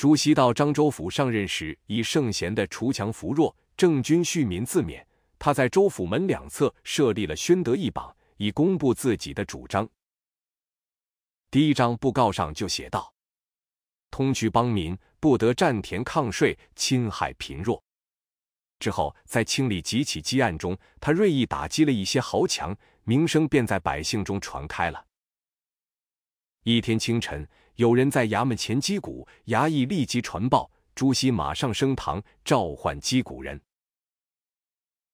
朱熹到漳州府上任时，以圣贤的锄强扶弱、正君恤民自勉。他在州府门两侧设立了宣德一榜，以公布自己的主张。第一张布告上就写道：“通衢邦民不得占田抗税，侵害贫弱。”之后，在清理几起积案中，他锐意打击了一些豪强，名声便在百姓中传开了。一天清晨，有人在衙门前击鼓，衙役立即传报，朱熹马上升堂召唤击鼓人。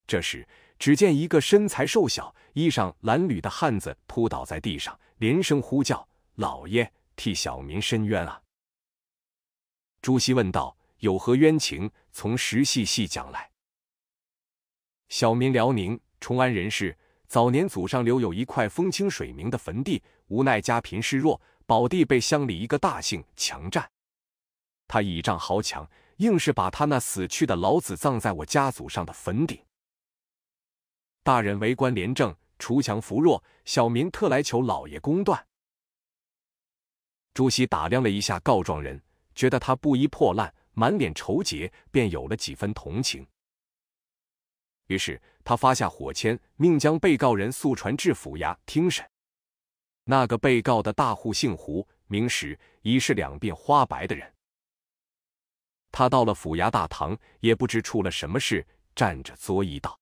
这时，只见一个身材瘦小、衣裳褴褛的汉子扑倒在地上，连声呼叫：“老爷，替小民申冤啊！”朱熹问道：“有何冤情？从实细细讲来。”小民辽宁崇安人士，早年祖上留有一块风清水明的坟地，无奈家贫势弱，宝地被乡里一个大姓强占。他倚仗豪强，硬是把他那死去的老子葬在我家祖上的坟顶。大人为官廉政，锄强扶弱，小民特来求老爷公断。朱熹打量了一下告状人，觉得他布衣破烂，满脸愁结，便有了几分同情。于是他发下火签，命将被告人速传至府衙听审。那个被告的大户姓胡，名史，已是两鬓花白的人。他到了府衙大堂，也不知出了什么事，站着作揖道：“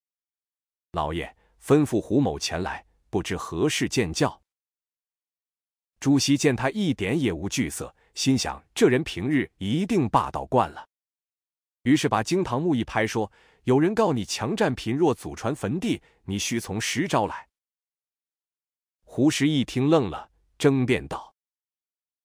老爷吩咐胡某前来，不知何事见教。”朱熹见他一点也无惧色，心想这人平日一定霸道惯了，于是把惊堂木一拍，说。有人告你强占贫弱祖传坟地，你须从实招来。胡适一听愣了，争辩道：“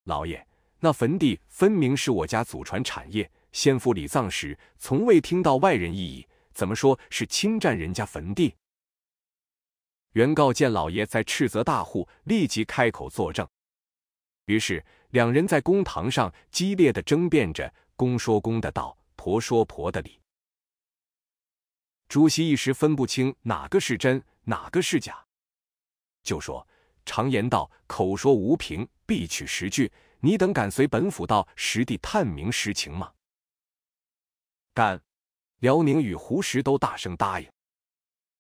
老爷，那坟地分明是我家祖传产业，先父礼葬时从未听到外人异议，怎么说是侵占人家坟地？”原告见老爷在斥责大户，立即开口作证。于是两人在公堂上激烈的争辩着，公说公的道，婆说婆的理。朱熹一时分不清哪个是真，哪个是假，就说：“常言道，口说无凭，必取实据。你等敢随本府到实地探明实情吗？”干，辽宁与胡石都大声答应，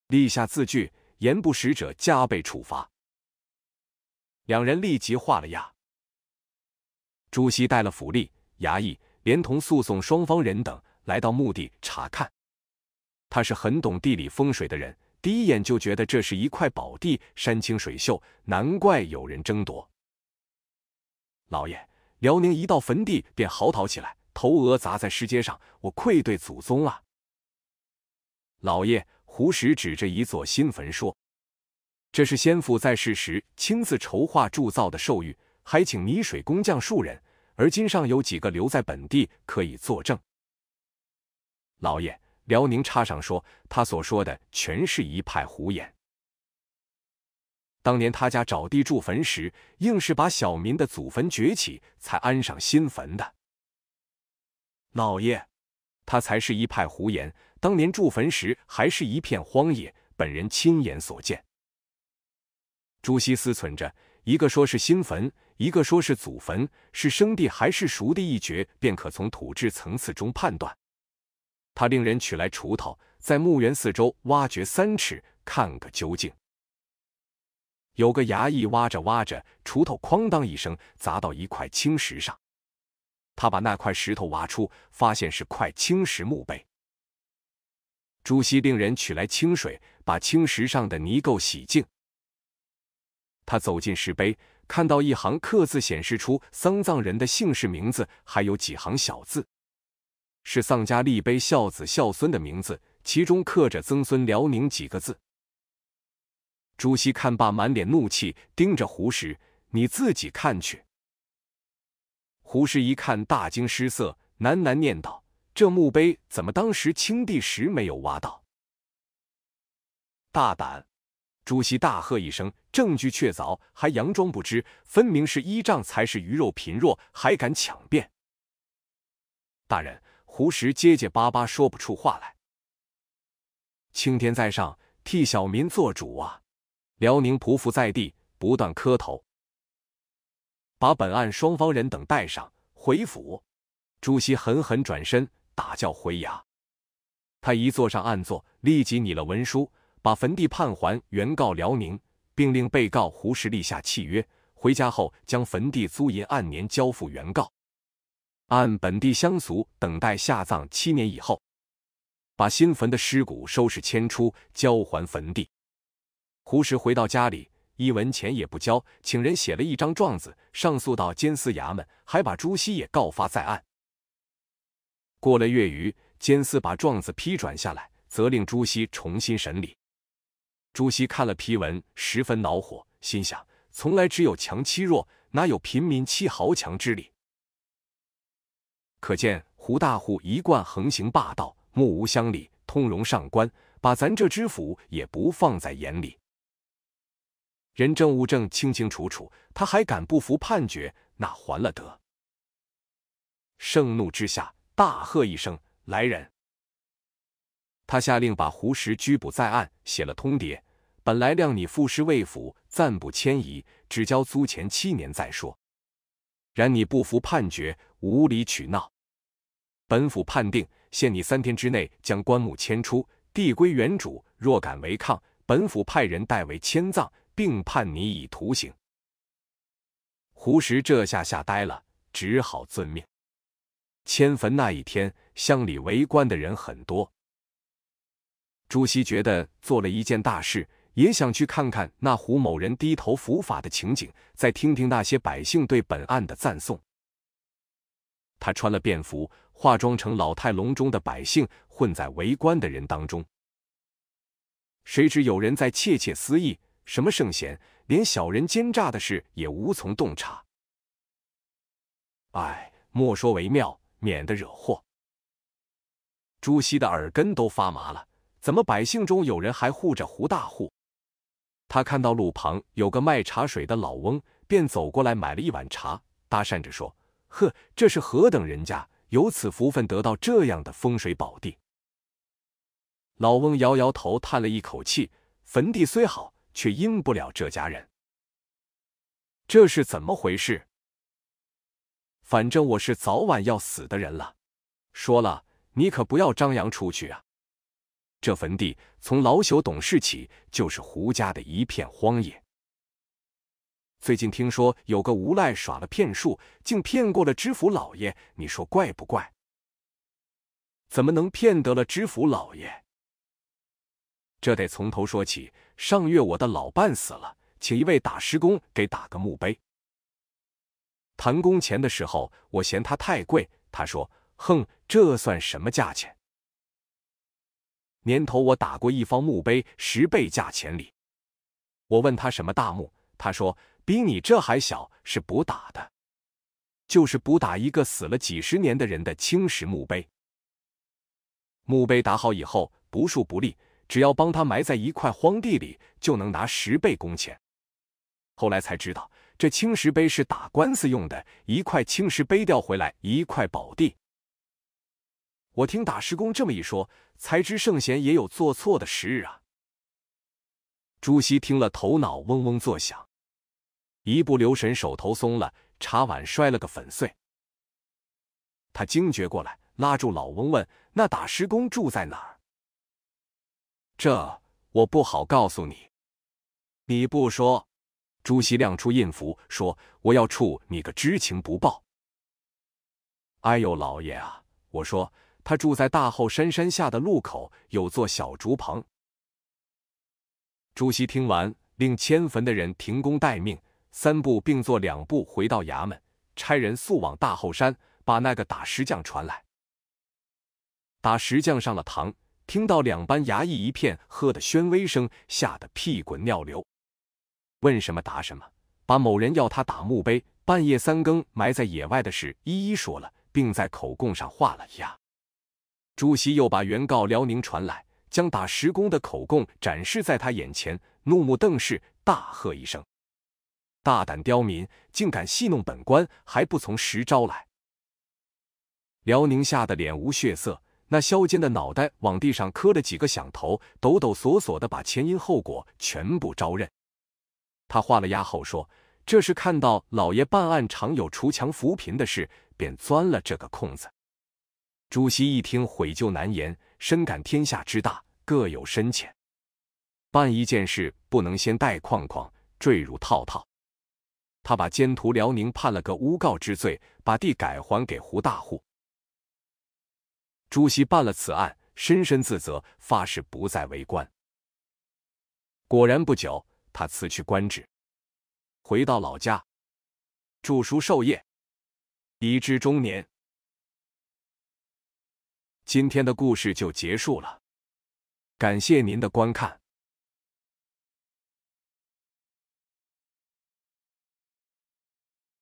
立下字据，言不实者加倍处罚。两人立即画了押。朱熹带了府吏、衙役，连同诉讼双方人等，来到墓地查看。他是很懂地理风水的人，第一眼就觉得这是一块宝地，山清水秀，难怪有人争夺。老爷，辽宁一到坟地便嚎啕起来，头额砸在石阶上，我愧对祖宗啊！老爷，胡石指着一座新坟说：“这是先父在世时亲自筹划铸造的寿玉，还请泥水工匠数人，而今尚有几个留在本地，可以作证。”老爷。辽宁插上说：“他所说的全是一派胡言。当年他家找地筑坟时，硬是把小民的祖坟掘起，才安上新坟的。老爷，他才是一派胡言。当年筑坟时还是一片荒野，本人亲眼所见。”朱熹思忖着，一个说是新坟，一个说是祖坟，是生地还是熟地一掘，便可从土质层次中判断。他令人取来锄头，在墓园四周挖掘三尺，看个究竟。有个衙役挖着挖着，锄头哐当一声砸到一块青石上，他把那块石头挖出，发现是块青石墓碑。朱熹令人取来清水，把青石上的泥垢洗净。他走进石碑，看到一行刻字显示出丧葬人的姓氏名字，还有几行小字。是丧家立碑孝子孝孙的名字，其中刻着“曾孙辽宁”几个字。朱熹看罢，满脸怒气，盯着胡适：“你自己看去。”胡适一看，大惊失色，喃喃念道：“这墓碑怎么当时清帝时没有挖到？”大胆！朱熹大喝一声：“证据确凿，还佯装不知？分明是依仗才是鱼肉贫弱，还敢抢辩！”大人。胡石结结巴巴说不出话来。青天在上，替小民做主啊！辽宁匍匐在地，不断磕头。把本案双方人等带上回府。朱熹狠狠转身，打叫回衙。他一坐上案座，立即拟了文书，把坟地判还原告辽宁，并令被告胡适立下契约。回家后，将坟地租银按年交付原告，按本地乡俗等待下葬七年以后，把新坟的尸骨收拾迁出，交还坟地。胡适回到家里，一文钱也不交，请人写了一张状子，上诉到监司衙门，还把朱熹也告发在案。过了月余，监司把状子批转下来，责令朱熹重新审理。朱熹看了批文，十分恼火，心想。从来只有强欺弱，哪有平民欺豪强之理？可见胡大户一贯横行霸道，目无乡里，通融上官，把咱这知府也不放在眼里。人证物证清清楚楚，他还敢不服判决？那还了得！盛怒之下，大喝一声：“来人！”他下令把胡适拘捕在案，写了通牒。本来谅你赋诗未府，暂不迁移，只交租钱七年再说。然你不服判决，无理取闹，本府判定限你三天之内将棺木迁出，地归原主。若敢违抗，本府派人代为迁葬，并判你以徒刑。胡适这下吓呆了，只好遵命。迁坟那一天，乡里围观的人很多。朱熹觉得做了一件大事。也想去看看那胡某人低头伏法的情景，再听听那些百姓对本案的赞颂。他穿了便服，化妆成老态龙钟的百姓，混在围观的人当中。谁知有人在窃窃私议，什么圣贤，连小人奸诈的事也无从洞察。哎，莫说为妙，免得惹祸。朱熹的耳根都发麻了，怎么百姓中有人还护着胡大户？他看到路旁有个卖茶水的老翁，便走过来买了一碗茶，搭讪着说：“呵，这是何等人家，有此福分得到这样的风水宝地？”老翁摇摇头，叹了一口气：“坟地虽好，却阴不了这家人。这是怎么回事？反正我是早晚要死的人了。说了，你可不要张扬出去啊。”这坟地从老朽懂事起，就是胡家的一片荒野。最近听说有个无赖耍了骗术，竟骗过了知府老爷，你说怪不怪？怎么能骗得了知府老爷？这得从头说起。上月我的老伴死了，请一位打石工给打个墓碑。谈工钱的时候，我嫌他太贵，他说：“哼，这算什么价钱？”年头我打过一方墓碑，十倍价钱里。我问他什么大墓，他说比你这还小，是补打的，就是补打一个死了几十年的人的青石墓碑。墓碑打好以后，不树不立，只要帮他埋在一块荒地里，就能拿十倍工钱。后来才知道，这青石碑是打官司用的，一块青石碑调回来一块宝地。我听打石工这么一说。才知圣贤也有做错的时日啊！朱熹听了，头脑嗡嗡作响，一不留神手头松了，茶碗摔了个粉碎。他惊觉过来，拉住老翁问：“那打石工住在哪儿？”这我不好告诉你。你不说，朱熹亮出印符，说：“我要处你个知情不报。”哎呦，老爷啊！我说。他住在大后山山下的路口，有座小竹棚。朱熹听完，令迁坟的人停工待命，三步并作两步回到衙门，差人速往大后山，把那个打石匠传来。打石匠上了堂，听到两班衙役一片喝的喧威声，吓得屁滚尿流。问什么答什么，把某人要他打墓碑，半夜三更埋在野外的事一一说了，并在口供上画了押。朱熹又把原告辽宁传来，将打石工的口供展示在他眼前，怒目瞪视，大喝一声：“大胆刁民，竟敢戏弄本官，还不从实招来！”辽宁吓得脸无血色，那削尖的脑袋往地上磕了几个响头，抖抖索索的把前因后果全部招认。他画了押后说：“这是看到老爷办案常有锄强扶贫的事，便钻了这个空子。”朱熹一听，悔疚难言，深感天下之大，各有深浅。办一件事，不能先带框框坠入套套。他把监徒辽宁判了个诬告之罪，把地改还给胡大户。朱熹办了此案，深深自责，发誓不再为官。果然不久，他辞去官职，回到老家，著书授业，已至中年。今天的故事就结束了，感谢您的观看。